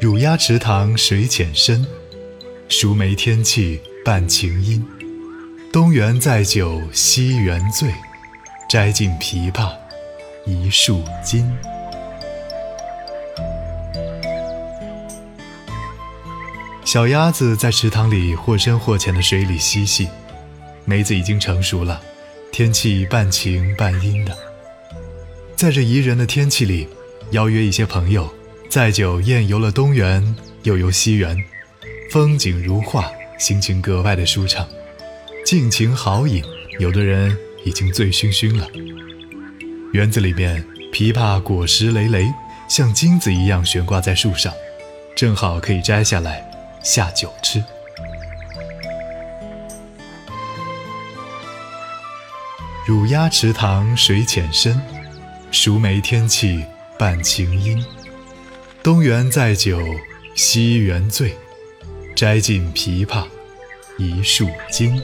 乳鸭池塘水浅深，熟梅天气伴晴阴。东园载酒西园醉，摘尽枇杷一树金。小鸭子在池塘里或深或浅的水里嬉戏，梅子已经成熟了，天气半晴半阴的。在这宜人的天气里，邀约一些朋友，载酒宴游了东园，又游西园，风景如画，心情格外的舒畅，尽情豪饮。有的人已经醉醺醺了。园子里面，枇杷果实累累，像金子一样悬挂在树上，正好可以摘下来。下酒吃。乳鸭池塘水浅深，熟梅天气伴晴阴。东园载酒西园醉，摘尽枇杷一树金。